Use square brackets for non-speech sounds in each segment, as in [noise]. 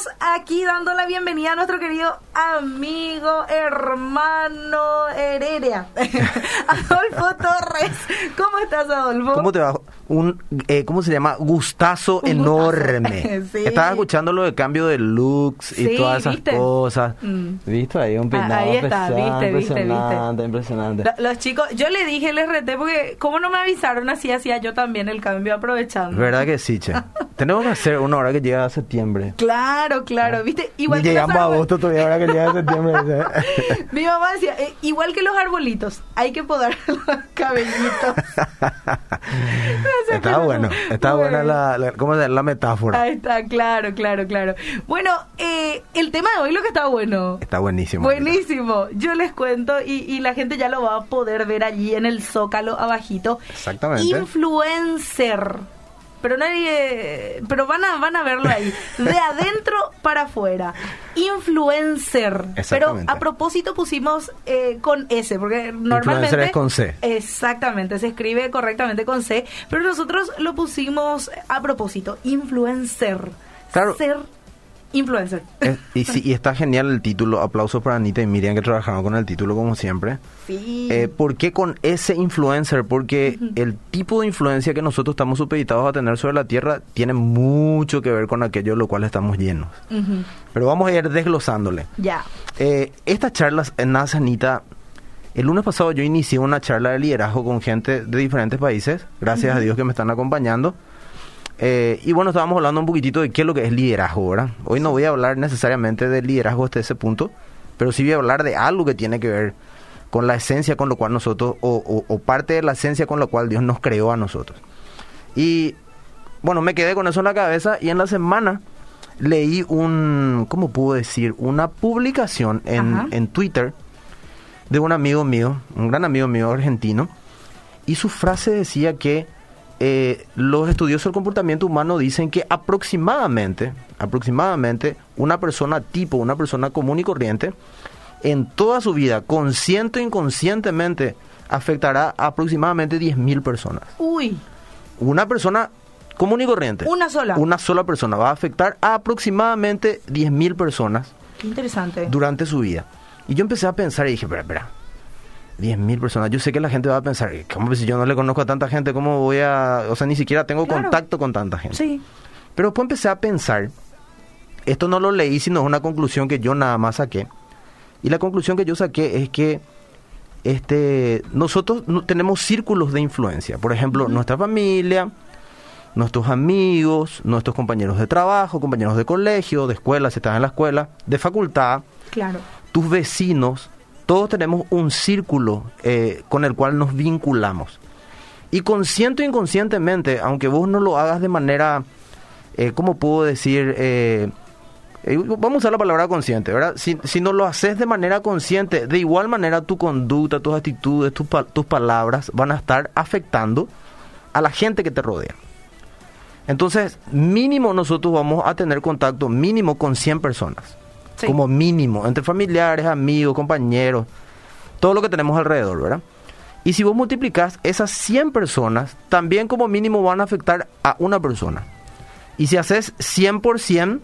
estamos aquí dando la bienvenida a nuestro querido amigo, hermano Heredia, [laughs] Adolfo Torres. ¿Cómo estás, Adolfo? ¿Cómo te va? Un, eh, ¿Cómo se llama? Gustazo Un enorme. gustazo. [laughs] Sí. Estaba escuchando lo de cambio de looks y Sí, todas esas ¿viste? cosas. Mm. ¿Viste? Ahí un Ah, peinado ahí está, pesado, viste, viste, viste. impresionante, impresionante. Lo- Los chicos, yo le dije, les reté porque, ¿cómo no me avisaron? Así hacía yo también el cambio aprovechando. ¿Verdad que sí, che? [laughs] Tenemos que hacer una hora que llega a septiembre. Claro, claro, viste, igual que los llegamos a árboles- agosto todavía, ahora que llega a septiembre. [laughs] Mi mamá decía, eh, igual que los arbolitos, hay que podar [laughs] los cabellitos. [laughs] está bueno, está buena la, la, ¿cómo se la metáfora. Ahí está, claro, claro, claro. Bueno, eh, el tema de hoy lo que está bueno. Está buenísimo. Buenísimo. Yo les cuento y, y la gente ya lo va a poder ver allí en el zócalo abajito. Exactamente. Influencer. Pero nadie, pero van a van a verlo ahí, de [laughs] adentro para afuera. Influencer. Pero a propósito pusimos eh, con S, porque normalmente es con C. Exactamente, se escribe correctamente con C, pero nosotros lo pusimos a propósito, influencer. Claro. Ser influencer. Eh, y, sí, y está genial el título. Aplausos para Anita y Miriam que trabajaron con el título como siempre. Sí. Eh, ¿Por qué con ese influencer? Porque el tipo de influencia que nosotros estamos supeditados a tener sobre la Tierra tiene mucho que ver con aquello de lo cual estamos llenos. Ujú. Pero vamos a ir desglosándole. Ya. Eh, estas charlas en NASA, Anita, el lunes pasado yo inicié una charla de liderazgo con gente de diferentes países, gracias a Dios que me están acompañando. Eh, y bueno, estábamos hablando un poquitito de qué es lo que es liderazgo, ¿verdad? Hoy no voy a hablar necesariamente del liderazgo hasta ese punto, pero sí voy a hablar de algo que tiene que ver con la esencia con lo cual nosotros, o, o- o parte de la esencia con la cual Dios nos creó a nosotros. Y bueno, me quedé con eso en la cabeza y en la semana leí un, ¿cómo puedo decir? Una publicación en, en Twitter de un amigo mío, un gran amigo mío argentino, y su frase decía que eh, los estudiosos del comportamiento humano dicen que aproximadamente, aproximadamente una persona tipo, una persona común y corriente, en toda su vida, consciente o inconscientemente, afectará a aproximadamente 10.000 personas. Uy, Una persona común y corriente. Una sola. Una sola persona va a afectar a aproximadamente 10.000 personas qué interesante. durante su vida. Y yo empecé a pensar y dije, espera, espera. 10.000 personas. Yo sé que la gente va a pensar, ¿cómo si yo no le conozco a tanta gente? ¿Cómo voy a...? O sea, ni siquiera tengo Claro. contacto con tanta gente. Sí. Pero después empecé a pensar, esto no lo leí, sino es una conclusión que yo nada más saqué. Y la conclusión que yo saqué es que este, nosotros no- tenemos círculos de influencia. Por ejemplo, nuestra familia, nuestros amigos, nuestros compañeros de trabajo, compañeros de colegio, de escuela, si estás en la escuela, de facultad, Claro. tus vecinos, todos tenemos un círculo eh, con el cual nos vinculamos. Y consciente o inconscientemente, aunque vos no lo hagas de manera, eh, ¿cómo puedo decir? Eh, vamos a usar la palabra consciente, ¿verdad? Si, no lo haces de manera consciente, de igual manera tu conducta, tus actitudes, tus, tus palabras van a estar afectando a la gente que te rodea. Entonces, mínimo nosotros vamos a tener contacto mínimo con 100 personas Sí. como mínimo, entre familiares, amigos, compañeros, todo lo que tenemos alrededor, ¿verdad? Y si vos multiplicás esas 100 personas, también como mínimo van a afectar a una persona. Y si haces 100 por 100,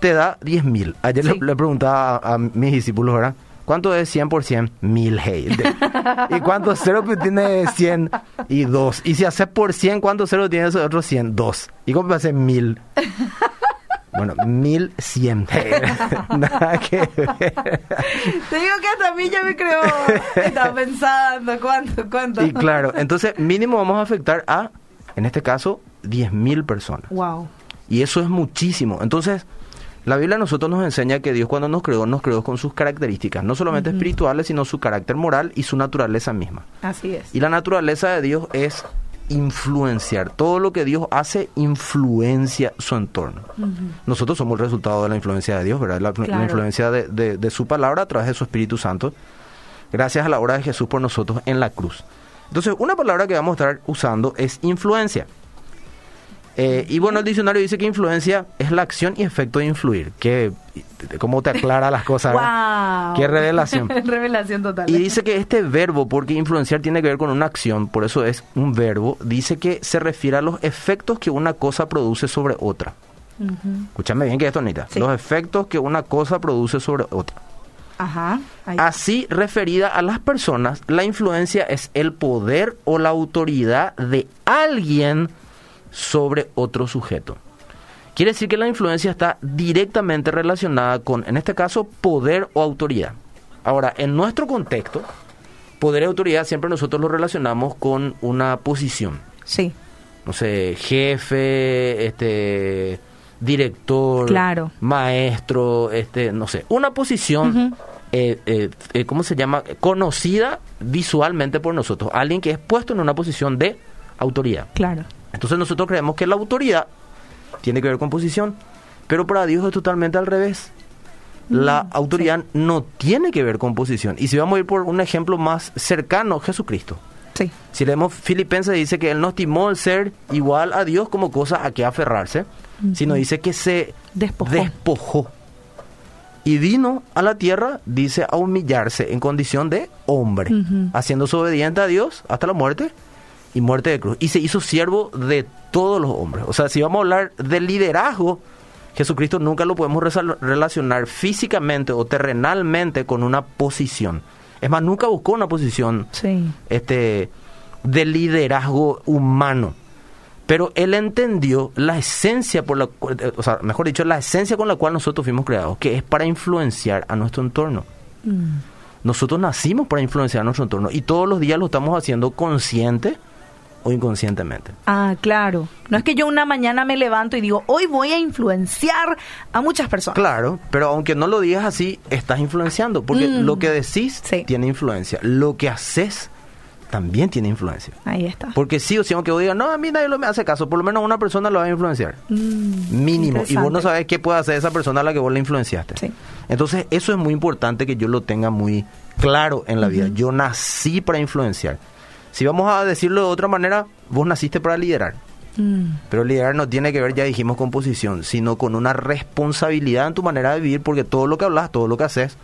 te da 10.000. Ayer Sí. le, le preguntaba a, a mis discípulos, ¿verdad? ¿Cuánto es 100 por 100? 1000, hey. [laughs] ¿Y cuánto cero tiene 100? Y 2. Y si haces por 100, ¿cuánto cero tiene esos otros 100? 2. ¿Y cómo hace 1000? Bueno, 1100. [laughs] Nada que ver. Te digo que hasta a mí ya me creo. Estaba pensando, ¿cuánto, cuánto? Y claro, entonces mínimo vamos a afectar a, en este caso, 10.000 personas. Wow. Y eso es muchísimo. Entonces, la Biblia a nosotros nos enseña que Dios cuando nos creó, nos creó con sus características, no solamente espirituales, sino su carácter moral y su naturaleza misma. Así es. Y la naturaleza de Dios es influenciar. Todo lo que Dios hace influencia su entorno. Nosotros somos el resultado de la influencia de Dios, ¿verdad? La, influencia de, de- de su palabra a través de su Espíritu Santo, gracias a la obra de Jesús por nosotros en la cruz. Entonces, una palabra que vamos a estar usando es influencia. Eh, y bueno, el diccionario dice que influencia es la acción y efecto de influir. Que, ¿Cómo te aclara las cosas? Wow. Qué revelación. [laughs] revelación total. Y dice que este verbo, porque influenciar tiene que ver con una acción, por eso es un verbo, dice que se refiere a los efectos que una cosa produce sobre otra. Escúchame bien que esto, Anita. Sí. Los efectos que una cosa produce sobre otra. Ajá. Así, referida a las personas, la influencia es el poder o la autoridad de alguien sobre otro sujeto. Quiere decir que la influencia está directamente relacionada con, en este caso, poder o autoridad. Ahora, en nuestro contexto, poder y autoridad siempre nosotros lo relacionamos con una posición. Sí. No sé, jefe, este director, Claro. maestro, este, no sé, una posición, eh, eh, eh, ¿cómo se llama? Conocida visualmente por nosotros, alguien que es puesto en una posición de autoridad. Claro. Entonces nosotros creemos que la autoridad tiene que ver con posición, pero para Dios es totalmente al revés. La autoridad no tiene que ver con posición. Y si vamos a ir por un ejemplo más cercano, Jesucristo. Sí. Si leemos Filipenses dice que él no estimó el ser igual a Dios como cosa a que aferrarse, sino dice que se Despojó. despojó. Y vino a la tierra, dice, a humillarse en condición de hombre, Ujú. haciéndose obediente a Dios hasta la muerte y muerte de cruz. Y se hizo siervo de todos los hombres. O sea, si vamos a hablar de liderazgo, Jesucristo nunca lo podemos relacionar físicamente o terrenalmente con una posición. Es más, nunca buscó una posición Sí. este de liderazgo humano. Pero él entendió la esencia por la eh, o sea, mejor dicho, la esencia con la cual nosotros fuimos creados, que es para influenciar a nuestro entorno. Mm. Nosotros nacimos para influenciar a nuestro entorno y todos los días lo estamos haciendo consciente o inconscientemente. Ah, claro. No es que yo una mañana me levanto y digo, hoy voy a influenciar a muchas personas. Claro, pero aunque no lo digas así, estás influenciando, porque Mm. lo que decís Sí. tiene influencia, lo que haces también tiene influencia. Ahí está. Porque sí o sí, aunque vos digas, no, a mí nadie lo me hace caso, por lo menos una persona lo va a influenciar. Mm, Mínimo. Y vos no sabes qué puede hacer esa persona a la que vos le influenciaste. Sí. Entonces, eso es muy importante que yo lo tenga muy claro en la vida. Yo nací para influenciar. Si vamos a decirlo de otra manera, vos naciste para liderar. Mm, Pero liderar no tiene que ver, ya dijimos, con posición, sino con una responsabilidad en tu manera de vivir, porque todo lo que hablas, todo lo que haces,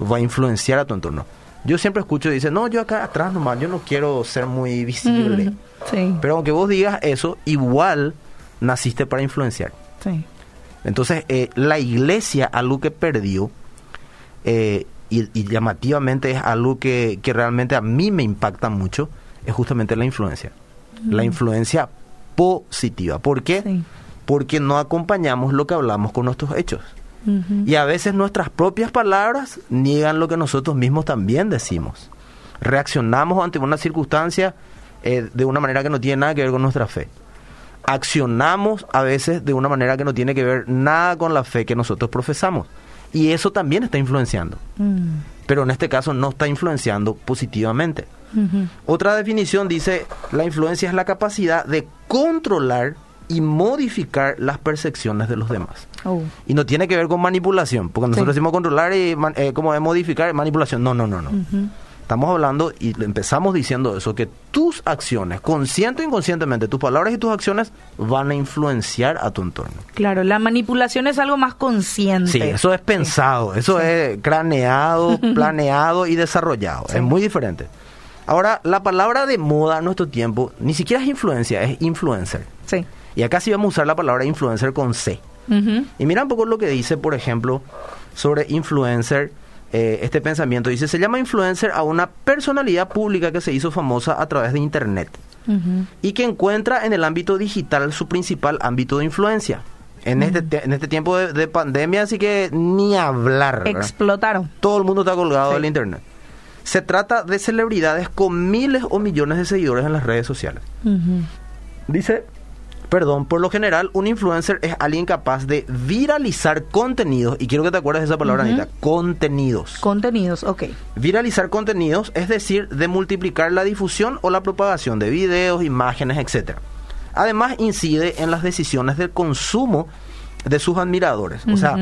va a influenciar a tu entorno. Yo siempre escucho y dice, no, yo acá atrás nomás, yo no quiero ser muy visible. mm, sí. Pero aunque vos digas eso, igual naciste para influenciar. sí. Entonces, eh, la iglesia, algo que perdió, eh, y, y llamativamente es algo que, que realmente a mí me impacta mucho, es justamente la influencia. La influencia positiva. ¿Por qué? Sí. Porque no acompañamos lo que hablamos con nuestros hechos. Y a veces nuestras propias palabras niegan lo que nosotros mismos también decimos. Reaccionamos ante una circunstancia eh, de una manera que no tiene nada que ver con nuestra fe. Accionamos a veces de una manera que no tiene que ver nada con la fe que nosotros profesamos. Y eso también está influenciando. Mm, Pero en este caso no está influenciando positivamente. Otra definición dice, la influencia es la capacidad de controlar y modificar las percepciones de los demás. Oh, Y no tiene que ver con manipulación, porque nosotros Sí. decimos controlar y man- eh, como es modificar, manipulación. No, no, no, no. Estamos hablando y empezamos diciendo eso, que tus acciones, consciente o inconscientemente, tus palabras y tus acciones van a influenciar a tu entorno. Claro, la manipulación es algo más consciente. Sí, eso es pensado, eso es craneado, [laughs] planeado y desarrollado. Sí. Es muy diferente. Ahora, la palabra de moda en nuestro tiempo ni siquiera es influencia, es influencer. Sí. Y acá sí vamos a usar la palabra influencer con C. Y mira un poco lo que dice, por ejemplo, sobre influencer, eh, este pensamiento. Dice, se llama influencer a una personalidad pública que se hizo famosa a través de Internet y que encuentra en el ámbito digital su principal ámbito de influencia. En, este, te- en este tiempo de, de pandemia, así que ni hablar. ¿verdad? Explotaron. Todo el mundo está colgado Sí. del Internet. Se trata de celebridades con miles o millones de seguidores en las redes sociales. Dice, perdón, por lo general un influencer es alguien capaz de viralizar contenidos, y quiero que te acuerdes de esa palabra. Anita, contenidos. Contenidos, ok. viralizar contenidos es decir, de multiplicar la difusión o la propagación de videos, imágenes, etcétera. Además, incide en las decisiones de consumo de sus admiradores. O sea,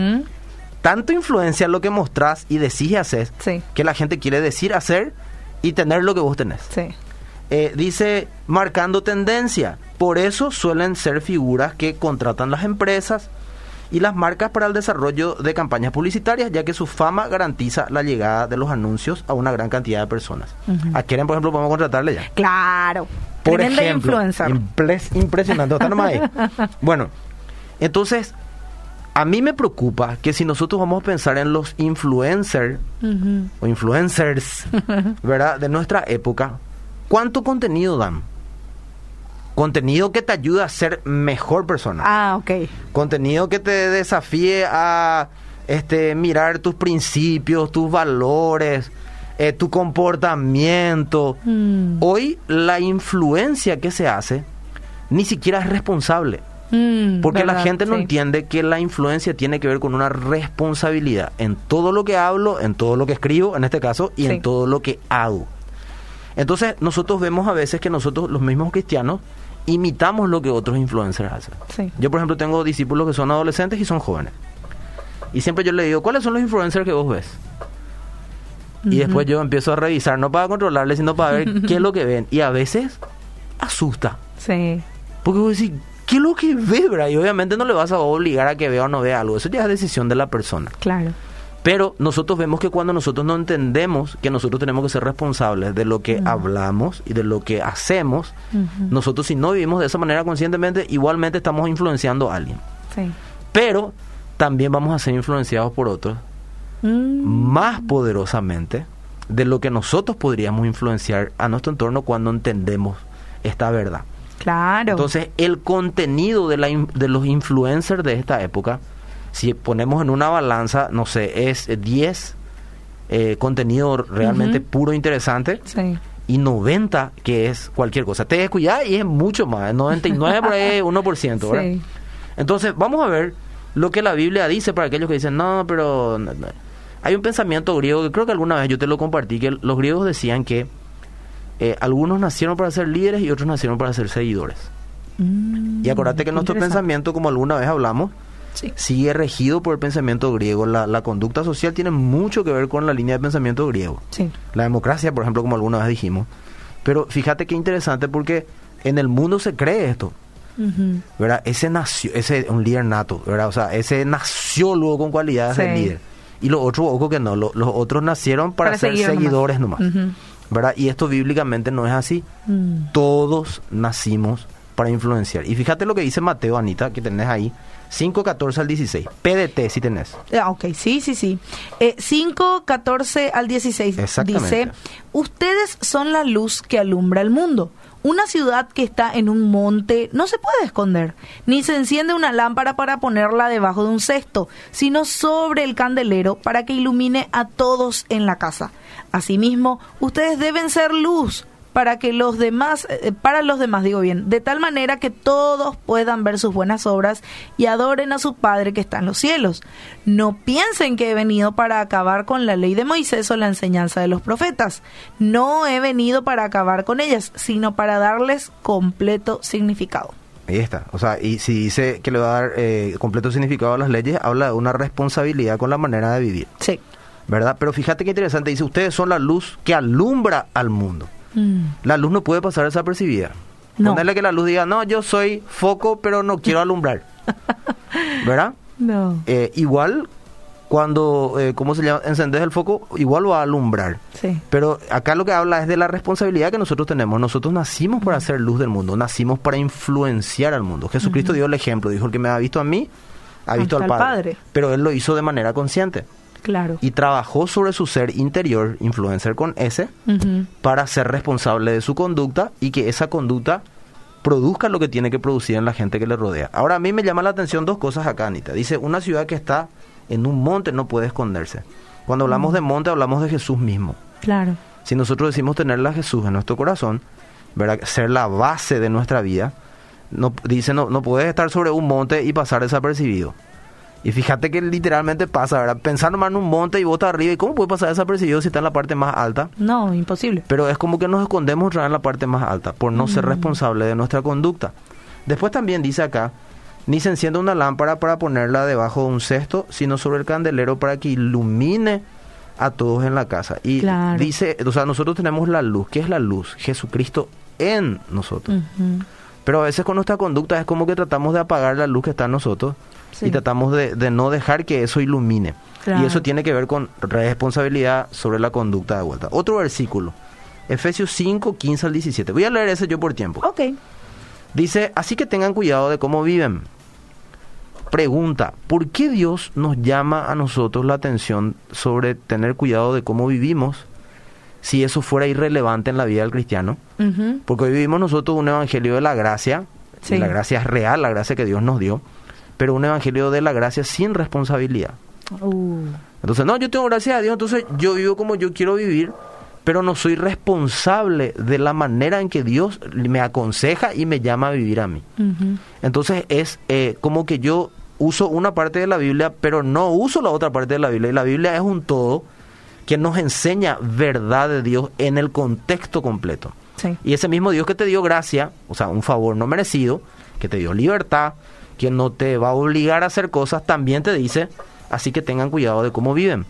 tanto influencia lo que mostrás y decís y haces Sí. que la gente quiere decir, hacer y tener lo que vos tenés. Sí. Eh, dice marcando tendencia. Por eso suelen ser figuras que contratan las empresas y las marcas para el desarrollo de campañas publicitarias, ya que su fama garantiza la llegada de los anuncios a una gran cantidad de personas. Ujú. ¿A quién, por ejemplo, podemos contratarle ya? Claro. Por ejemplo, influencer. impres- impresionante. Está nomás ahí. [laughs] Bueno, entonces, a mí me preocupa que si nosotros vamos a pensar en los influencers o influencers, [laughs] ¿verdad? De nuestra época, ¿cuánto contenido dan? Contenido que te ayuda a ser mejor persona. Ah, ok. Contenido que te desafíe a este, mirar tus principios, tus valores, eh, tu comportamiento. Mm. Hoy la influencia que se hace ni siquiera es responsable. Mm, Porque la gente no sí. entiende que la influencia tiene que ver con una responsabilidad en todo lo que hablo, en todo lo que escribo, en este caso, y Sí. en todo lo que hago. Entonces, nosotros vemos a veces que nosotros, los mismos cristianos, imitamos lo que otros influencers hacen. Sí. Yo, por ejemplo, tengo discípulos que son adolescentes y son jóvenes. Y siempre yo le digo, ¿cuáles son los influencers que vos ves? Y después yo empiezo a revisar, no para controlarles, sino para ver [laughs] qué es lo que ven. Y a veces asusta. Sí. Porque vos decís, ¿qué es lo que ve? Y obviamente no le vas a obligar a que vea o no vea algo. Eso ya es decisión de la persona. Claro. Pero nosotros vemos que cuando nosotros no entendemos que nosotros tenemos que ser responsables de lo que hablamos y de lo que hacemos, nosotros si no vivimos de esa manera conscientemente, igualmente estamos influenciando a alguien. Sí. Pero también vamos a ser influenciados por otros Mm. más poderosamente de lo que nosotros podríamos influenciar a nuestro entorno cuando entendemos esta verdad. Claro. Entonces, el contenido de, la de los influencers de esta época, si ponemos en una balanza, no sé, es eh, 10 eh, contenido realmente Ujú. puro interesante sí. y 90 que es cualquier cosa. Te descuidas y es mucho más, 99 por ahí, [laughs] 1%, ¿verdad? Sí. Entonces, vamos a ver lo que la Biblia dice para aquellos que dicen, no, pero no, no". hay un pensamiento griego que creo que alguna vez yo te lo compartí, que los griegos decían que eh, algunos nacieron para ser líderes y otros nacieron para ser seguidores. Mm, Y acuérdate que nuestro pensamiento, como alguna vez hablamos, Sí. sigue regido por el pensamiento griego. La, la conducta social tiene mucho que ver con la línea de pensamiento griego. Sí. La democracia, por ejemplo, como alguna vez dijimos. Pero fíjate qué interesante porque en el mundo se cree esto. ¿verdad? Ese nació, ese un líder nato, ¿verdad? O sea, ese nació luego con cualidades de líder. Y los otros, ojo que no, lo- los otros nacieron para, Para ser nomás. seguidores nomás, Ujú. ¿verdad? Y esto bíblicamente no es así. Mm. Todos nacimos para influenciar. Y fíjate lo que dice Mateo, Anita, que tenés ahí, 5, 14 al 16. PDT si tenés. Ah, ok, sí, sí, sí. Eh, 5, 14 al 16 Exactamente. dice, ustedes son la luz que alumbra el mundo. Una ciudad que está en un monte no se puede esconder, ni se enciende una lámpara para ponerla debajo de un cesto, sino sobre el candelero para que ilumine a todos en la casa. Asimismo, ustedes deben ser luz para que los demás, eh, para los demás digo bien, de tal manera que todos puedan ver sus buenas obras y adoren a su Padre que está en los cielos. No piensen que he venido para acabar con la ley de Moisés o la enseñanza de los profetas. No he venido para acabar con ellas, sino para darles completo significado. Ahí está. O sea, y si dice que le va a dar eh, completo significado a las leyes, habla de una responsabilidad con la manera de vivir, Sí. ¿verdad? Pero fíjate qué interesante, dice, ustedes son la luz que alumbra al mundo. Mm. La luz no puede pasar desapercibida. No. Ponerle que la luz diga, no, yo soy foco, pero no quiero alumbrar. [laughs] ¿Verdad? No. Eh, igual, cuando, eh, ¿cómo se llama? Encendes el foco, igual va a alumbrar. Sí. Pero acá lo que habla es de la responsabilidad que nosotros tenemos. Nosotros nacimos para hacer luz del mundo, nacimos para influenciar al mundo. Jesucristo dio el ejemplo, dijo, el que me ha visto a mí, ha visto al Hasta al Padre. Padre. Pero él lo hizo de manera consciente. Claro. Y trabajó sobre su ser interior, influencer con S, para ser responsable de su conducta y que esa conducta produzca lo que tiene que producir en la gente que le rodea. Ahora a mí me llama la atención dos cosas acá, Anita. Dice, una ciudad que está en un monte no puede esconderse. Cuando hablamos de monte hablamos de Jesús mismo. Claro. Si nosotros decimos tenerle a Jesús en nuestro corazón, ¿verdad? ser la base de nuestra vida, no, dice, no, no puedes estar sobre un monte y pasar desapercibido. Y fíjate que literalmente pasa, ¿verdad? Pensar nomás en un monte y vos estás arriba, ¿y cómo puede pasar desapercibido si está en la parte más alta? No, imposible. Pero es como que nos escondemos en la parte más alta por no ser responsable de nuestra conducta. Después también dice acá, ni se enciende una lámpara para ponerla debajo de un cesto, sino sobre el candelero para que ilumine a todos en la casa. Y Claro. dice, o sea, nosotros tenemos la luz. ¿Qué es la luz? Jesucristo en nosotros. Pero a veces con nuestra conducta es como que tratamos de apagar la luz que está en nosotros Sí. y tratamos de, de no dejar que eso ilumine. Claro. Y eso tiene que ver con responsabilidad sobre la conducta de vuelta. Otro versículo, Efesios 5, 15 al 17. Voy a leer ese yo por tiempo. Ok. Dice, así que tengan cuidado de cómo viven. Pregunta, ¿por qué Dios nos llama a nosotros la atención sobre tener cuidado de cómo vivimos si eso fuera irrelevante en la vida del cristiano? Porque hoy vivimos nosotros un evangelio de la gracia, Sí. la gracia es real, la gracia que Dios nos dio, pero un evangelio de la gracia sin responsabilidad. Uh, Entonces, no, yo tengo gracias a Dios, entonces yo vivo como yo quiero vivir, pero no soy responsable de la manera en que Dios me aconseja y me llama a vivir a mí. Entonces es eh, como que yo uso una parte de la Biblia, pero no uso la otra parte de la Biblia. Y la Biblia es un todo que nos enseña verdad de Dios en el contexto completo. Sí. Y ese mismo Dios que te dio gracia, o sea, un favor no merecido, que te dio libertad, que no te va a obligar a hacer cosas, también te dice, así que tengan cuidado de cómo viven.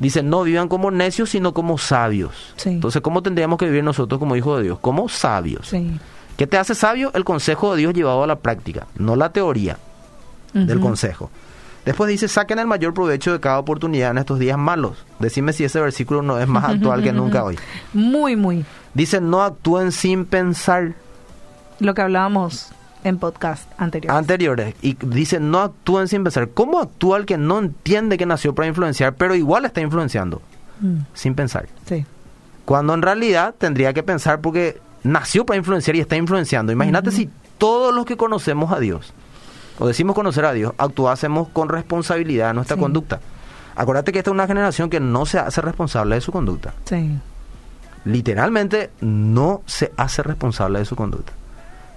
Dice, no vivan como necios, sino como sabios. Sí. Entonces, ¿cómo tendríamos que vivir nosotros como hijos de Dios? Como sabios. Sí. ¿Qué te hace sabio? El consejo de Dios llevado a la práctica, no la teoría del consejo. Después dice, saquen el mayor provecho de cada oportunidad en estos días malos. Decime si ese versículo no es más actual que nunca [laughs] hoy. Muy, muy. Dice, no actúen sin pensar Lo que hablábamos en podcast anterior. anteriores. Y dice, no actúen sin pensar. ¿Cómo actúa el que no entiende que nació para influenciar, pero igual está influenciando? Mm, Sin pensar. sí. Cuando en realidad tendría que pensar porque nació para influenciar y está influenciando. Imagínate si todos los que conocemos a Dios, o decimos conocer a Dios, actuásemos con responsabilidad en nuestra Sí. conducta. Acuérdate que esta es una generación que no se hace responsable de su conducta. Sí. Literalmente no se hace responsable de su conducta.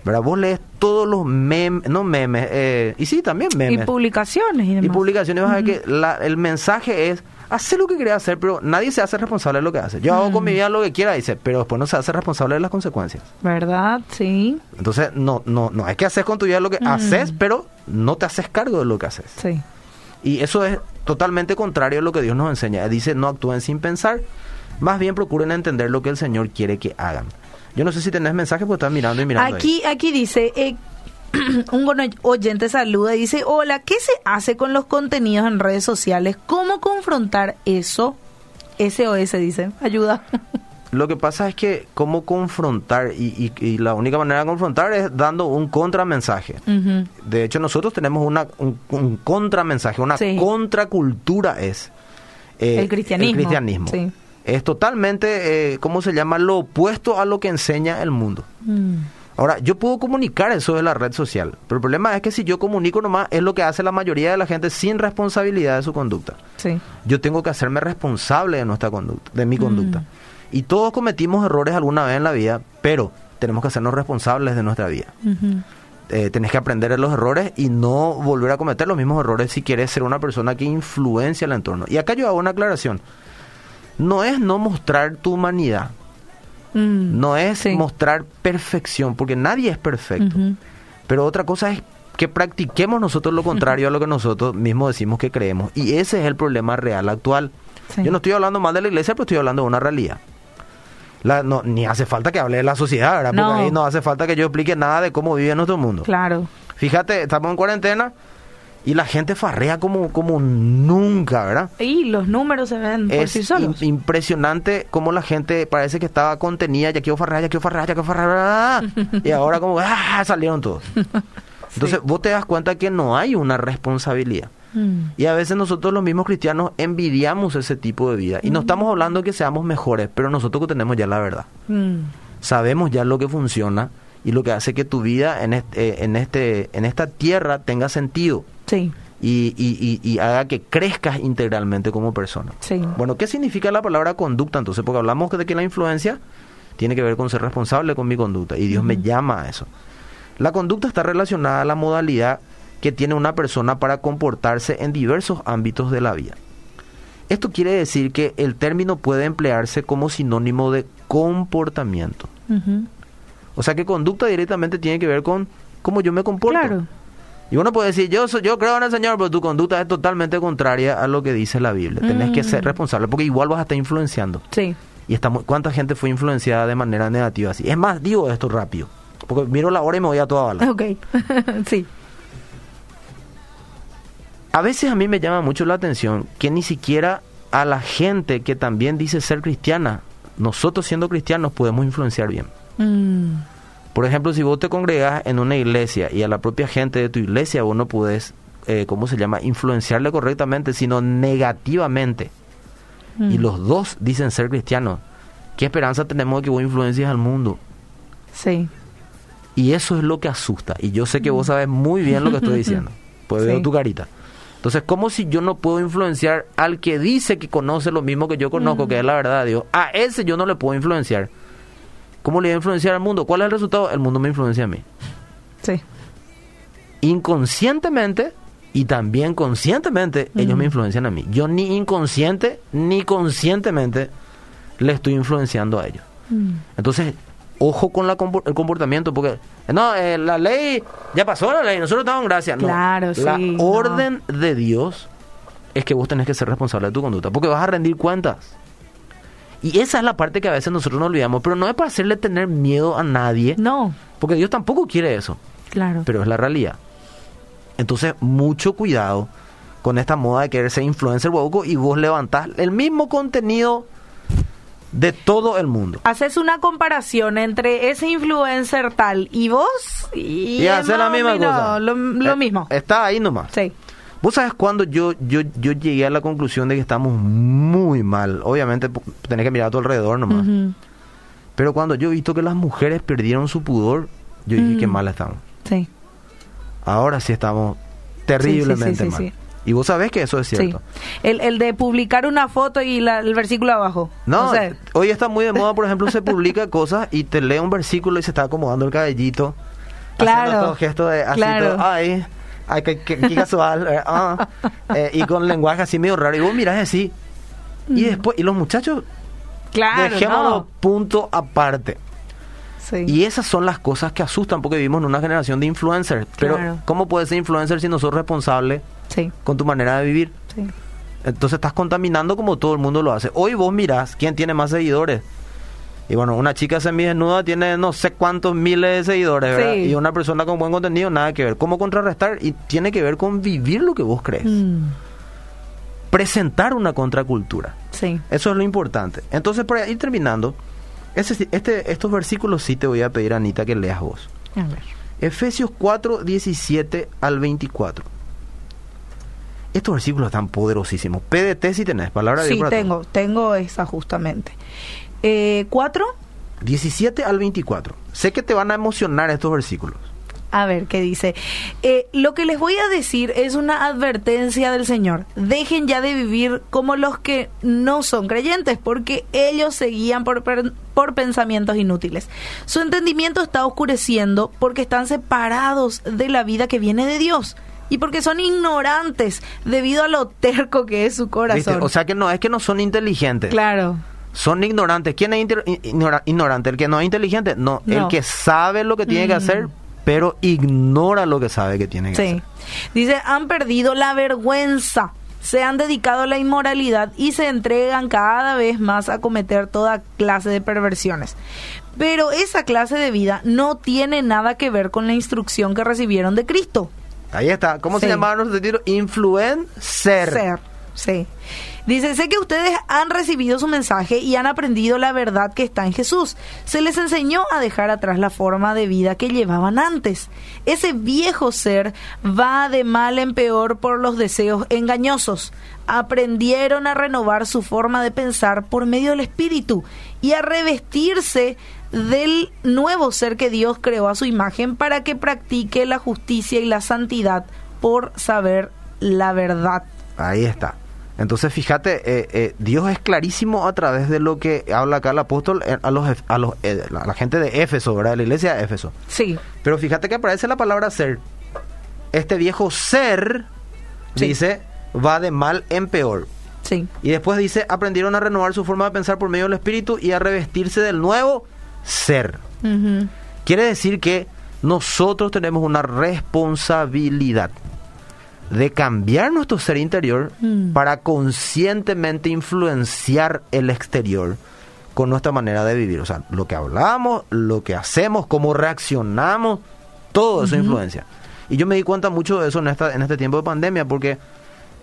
¿Verdad? Vos lees todos los memes, no memes, eh, y sí, también Y memes. publicaciones y demás. Y publicaciones, vas a ver que la- el mensaje es, hace lo que quieras hacer, pero nadie se hace responsable de lo que hace. Yo hago con mi vida lo que quiera, dice, pero después no se hace responsable de las consecuencias. ¿Verdad? Sí. Entonces, no, no, no hay que hacer con tu vida lo que Mm. haces, pero no te haces cargo de lo que haces. Sí. Y eso es totalmente contrario a lo que Dios nos enseña. Dice, no actúen sin pensar, más bien procuren entender lo que el Señor quiere que hagan. Yo no sé si tenés mensaje, porque estás mirando y mirando. ahí. Aquí, aquí dice, eh, [clears throat] un oyente saluda y dice, hola, ¿qué se hace con los contenidos en redes sociales? ¿Cómo confrontar eso? SOS dice, ayuda. [laughs] Lo que pasa es que cómo confrontar, y, y- y la única manera de confrontar es dando un contramensaje. De hecho, nosotros tenemos una, un, un contramensaje, una Sí. contracultura es eh, El cristianismo, el cristianismo. sí. Es totalmente, eh, ¿cómo se llama? Lo opuesto a lo que enseña el mundo. Mm, Ahora, yo puedo comunicar eso de la red social, pero el problema es que si yo comunico nomás es lo que hace la mayoría de la gente sin responsabilidad de su conducta. sí. Yo tengo que hacerme responsable de nuestra conducta, de mi Mm. conducta. Y todos cometimos errores alguna vez en la vida, pero tenemos que hacernos responsables de nuestra vida. Eh, tenés que aprender de los errores y no volver a cometer los mismos errores si quieres ser una persona que influencia el entorno. Y acá yo hago una aclaración. No es no mostrar tu humanidad, Mm, no es sí. mostrar perfección, porque nadie es perfecto. Pero otra cosa es que practiquemos nosotros lo [laughs] contrario a lo que nosotros mismos decimos que creemos. Y ese es el problema real actual. Sí. Yo no estoy hablando mal de la iglesia, pero estoy hablando de una realidad. La- no, ni hace falta que hable de la sociedad, ¿verdad? Porque No. ahí no hace falta que yo explique nada de cómo vive nuestro mundo. Claro. Fíjate, estamos en cuarentena y la gente farrea como, como nunca, ¿verdad? Y los números se ven por Es sí solos. im- impresionante cómo la gente parece que estaba contenida, ya quiero farrear, ya quiero farrear, ya quiero farrear, y [laughs] ahora como, ¡ah! salieron todos. Entonces vos te das cuenta que no hay una responsabilidad. Mm, Y a veces nosotros los mismos cristianos envidiamos ese tipo de vida. Y no estamos hablando de que seamos mejores, pero nosotros tenemos ya la verdad. mm, Sabemos ya lo que funciona y lo que hace que tu vida en este, en este, en esta tierra tenga sentido sí. y, y- y- y haga que crezcas integralmente como persona. Sí. Bueno, ¿qué significa la palabra conducta entonces? Porque hablamos de que la influencia tiene que ver con ser responsable con mi conducta y Dios me llama a eso. La conducta está relacionada a la modalidad que tiene una persona para comportarse en diversos ámbitos de la vida. Esto quiere decir que el término puede emplearse como sinónimo de comportamiento. O sea que conducta directamente tiene que ver con cómo yo me comporto. Claro. Y uno puede decir, yo, yo creo en el Señor, pero tu conducta es totalmente contraria a lo que dice la Biblia. Tenés que ser Mm. responsable porque igual vas a estar influenciando. Sí. Y estamos, ¿cuánta gente fue influenciada de manera negativa así? Es más, digo esto rápido, porque miro la hora y me voy a toda bala. Ok. [laughs] sí. A veces a mí me llama mucho la atención que ni siquiera a la gente que también dice ser cristiana, nosotros siendo cristianos podemos influenciar bien. Mm, Por ejemplo, si vos te congregas en una iglesia y a la propia gente de tu iglesia vos no podés eh, ¿cómo se llama? Influenciarle correctamente, sino negativamente. Y Mm. los dos dicen ser cristianos. ¿Qué esperanza tenemos de que vos influencies al mundo? Sí. Y eso es lo que asusta. Y yo sé que vos sabes muy bien lo que estoy diciendo. [laughs] Pues veo tu carita. Entonces, ¿cómo si yo no puedo influenciar al que dice que conoce lo mismo que yo conozco, que es la verdad de Dios? A ese yo no le puedo influenciar. ¿Cómo le voy a influenciar al mundo? ¿Cuál es el resultado? El mundo me influencia a mí. Sí. Inconscientemente y también conscientemente, ellos me influencian a mí. Yo ni inconsciente ni conscientemente le estoy influenciando a ellos. Mm. Entonces, ojo con la el comportamiento, porque no, eh, la ley, ya pasó la ley, nosotros estamos en gracia. No, Claro, la sí, no. orden de Dios es que vos tenés que ser responsable de tu conducta, porque vas a rendir cuentas. Y esa es la parte que a veces nosotros no olvidamos, pero no es para hacerle tener miedo a nadie, No, porque Dios tampoco quiere eso, claro. pero es la realidad. Entonces, mucho cuidado con esta moda de querer ser influencer huevo y vos levantás el mismo contenido de todo el mundo. Haces una comparación entre ese influencer tal y vos y, Y la misma cosa. Lo, lo Eh, mismo. Está ahí nomás. Sí. Vos sabes cuando yo, yo, yo llegué a la conclusión de que estamos muy mal. Obviamente tenés que mirar a tu alrededor nomás. Ujú. Pero cuando yo he visto que las mujeres perdieron su pudor, yo dije Mm. que mal estamos. Sí. Ahora sí estamos terriblemente sí, sí, mal. sí. Y vos sabés que eso es cierto. Sí. El, el de publicar una foto y la- el versículo abajo. No, sé. hoy está muy de moda, por ejemplo, se publica [laughs] cosas y te lee un versículo y se está acomodando el cabellito. Claro. Haciendo todo gesto de así Claro. todo, ay, ay, qué, qué- qué casual. eh, ah, [laughs] eh, y con lenguaje así medio raro. Y vos mirás así. Y después, y los muchachos, Claro, dejémoslo no. punto aparte. Sí. Y esas son las cosas que asustan porque vivimos en una generación de influencers. Pero, Claro. ¿cómo puedes ser influencer si no sos responsable Sí, con tu manera de vivir? sí. Entonces estás contaminando como todo el mundo lo hace. Hoy vos mirás quién tiene más seguidores. Y bueno, una chica semidesnuda tiene no sé cuántos miles de seguidores, ¿verdad? Sí. Y una persona con buen contenido, nada que ver. ¿Cómo contrarrestar? Y tiene que ver con vivir lo que vos crees. Mm, Presentar una contracultura. sí. Eso es lo importante. Entonces, para ir terminando, este, estos versículos sí te voy a pedir, Anita, que leas vos. A ver. Efesios 4, 17 al 24. Estos versículos están poderosísimos. PDT si tenés, palabra de Sí, tengo, tengo esa justamente. Eh, ¿Cuatro? 17 al 24. Sé que te van a emocionar estos versículos. A ver, ¿qué dice? Eh, lo que les voy a decir es una advertencia del Señor. Dejen ya de vivir como los que no son creyentes, porque ellos se guían por, por pensamientos inútiles. Su entendimiento está oscureciendo porque están separados de la vida que viene de Dios y porque son ignorantes debido a lo terco que es su ¿Viste? corazón. O sea que no es que no son inteligentes. claro. Son ignorantes. ¿Quién es inter- ignora- ignorante? ¿El que no es inteligente? No, el que sabe lo que tiene que Mm. hacer, pero ignora lo que sabe que tiene que Sí. hacer. Dice, han perdido la vergüenza, se han dedicado a la inmoralidad y se entregan cada vez más a cometer toda clase de perversiones. Pero esa clase de vida no tiene nada que ver con la instrucción que recibieron de Cristo. Ahí está. ¿Cómo se Sí. llamaba nuestro título? Influencer. Ser. Sí. Dice, sé que ustedes han recibido su mensaje y han aprendido la verdad que está en Jesús. Se les enseñó a dejar atrás la forma de vida que llevaban antes. Ese viejo ser va de mal en peor por los deseos engañosos. Aprendieron a renovar su forma de pensar por medio del Espíritu y a revestirse del nuevo ser que Dios creó a su imagen para que practique la justicia y la santidad por saber la verdad. Ahí está. Entonces, fíjate, eh, eh, Dios es clarísimo a través de lo que habla acá el apóstol eh, a, los, a, los, eh, la, la gente de Éfeso, ¿verdad? La iglesia de Éfeso. Sí, Pero fíjate que aparece la palabra ser. Este viejo ser, Sí. dice, va de mal en peor. sí, Y después dice, aprendieron a renovar su forma de pensar por medio del Espíritu y a revestirse del nuevo ser. Quiere decir que nosotros tenemos una responsabilidad de cambiar nuestro ser interior Mm. para conscientemente influenciar el exterior con nuestra manera de vivir. O sea, lo que hablamos, lo que hacemos, cómo reaccionamos, todo eso influencia. Y yo me di cuenta mucho de eso en, esta, en este tiempo de pandemia porque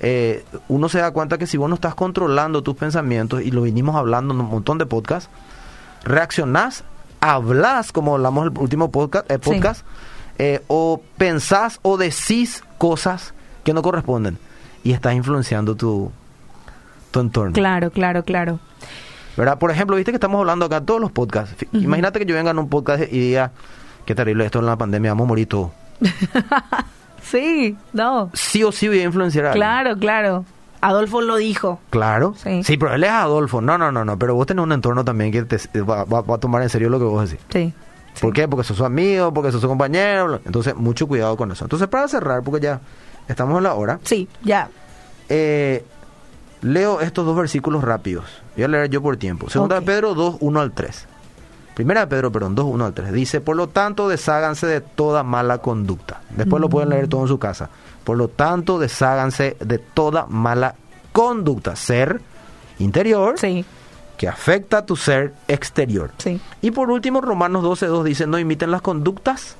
eh, uno se da cuenta que si vos no estás controlando tus pensamientos, y lo vinimos hablando en un montón de podcasts, reaccionás, hablas, como hablamos en el último podcast, eh, Sí. podcast eh, o pensás o decís cosas que no corresponden y estás influenciando tu, tu entorno. Claro, claro, claro. ¿Verdad? Por ejemplo, viste que estamos hablando acá todos los podcasts. Imagínate que yo venga en un podcast y diga, qué terrible esto en la pandemia, vamos a morir todos. [laughs] Sí, no. Sí o sí voy a influenciar a alguien. Claro, claro. Adolfo lo dijo. Claro. Sí. pero él es Adolfo. No, no, no, no. Pero vos tenés un entorno también que te va, va- va a tomar en serio lo que vos decís. Sí. ¿Por qué? Porque sos su amigo, porque sos su compañero. Entonces, mucho cuidado con eso. Entonces, para cerrar, porque ya estamos en la hora, Sí, ya. eh, leo estos dos versículos rápidos. Voy a leer yo por tiempo. Segunda de Pedro 2, 1 al 3. Primera de Pedro, perdón, 2, 1 al 3. Dice, por lo tanto, desháganse de toda mala conducta. Después lo pueden leer todo en su casa. Por lo tanto, desháganse de toda mala conducta. Ser interior Sí, que afecta a tu ser exterior. sí. Y por último, Romanos 12, 2 dice, no imiten las conductas,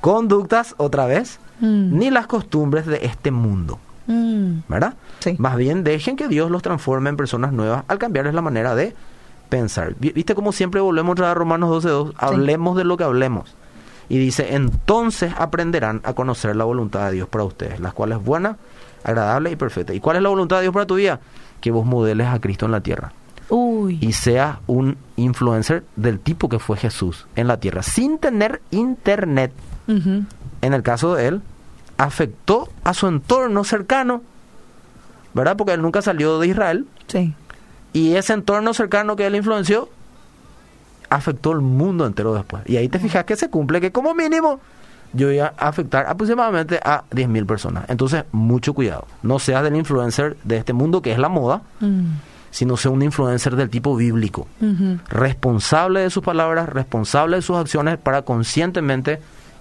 conductas otra vez, Mm. ni las costumbres de este mundo. Mm. ¿verdad? Sí. Más bien dejen que Dios los transforme en personas nuevas al cambiarles la manera de pensar. Vi- ¿Viste como siempre volvemos a Romanos 12.2? Hablemos de lo que hablemos. Y dice, entonces aprenderán a conocer la voluntad de Dios para ustedes, las cuales es buena, agradable y perfecta. ¿Y cuál es la voluntad de Dios para tu vida? Que vos modeles a Cristo en la tierra Uy. y seas un influencer del tipo que fue Jesús en la tierra, sin tener internet. En el caso de él, afectó a su entorno cercano, ¿verdad? Porque él nunca salió de Israel Sí. y ese entorno cercano que él influenció afectó el mundo entero después. Y ahí te fijas que se cumple que como mínimo yo voy a afectar aproximadamente a 10.000 personas. Entonces, mucho cuidado. No seas del influencer de este mundo que es la moda, Mm. sino sea un influencer del tipo bíblico. Responsable de sus palabras, responsable de sus acciones para conscientemente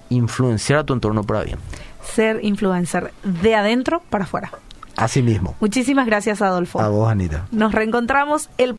influenciar a tu entorno para bien. Ser influencer de adentro para afuera. Así mismo. Muchísimas gracias, Adolfo. A vos, Anita. Nos reencontramos el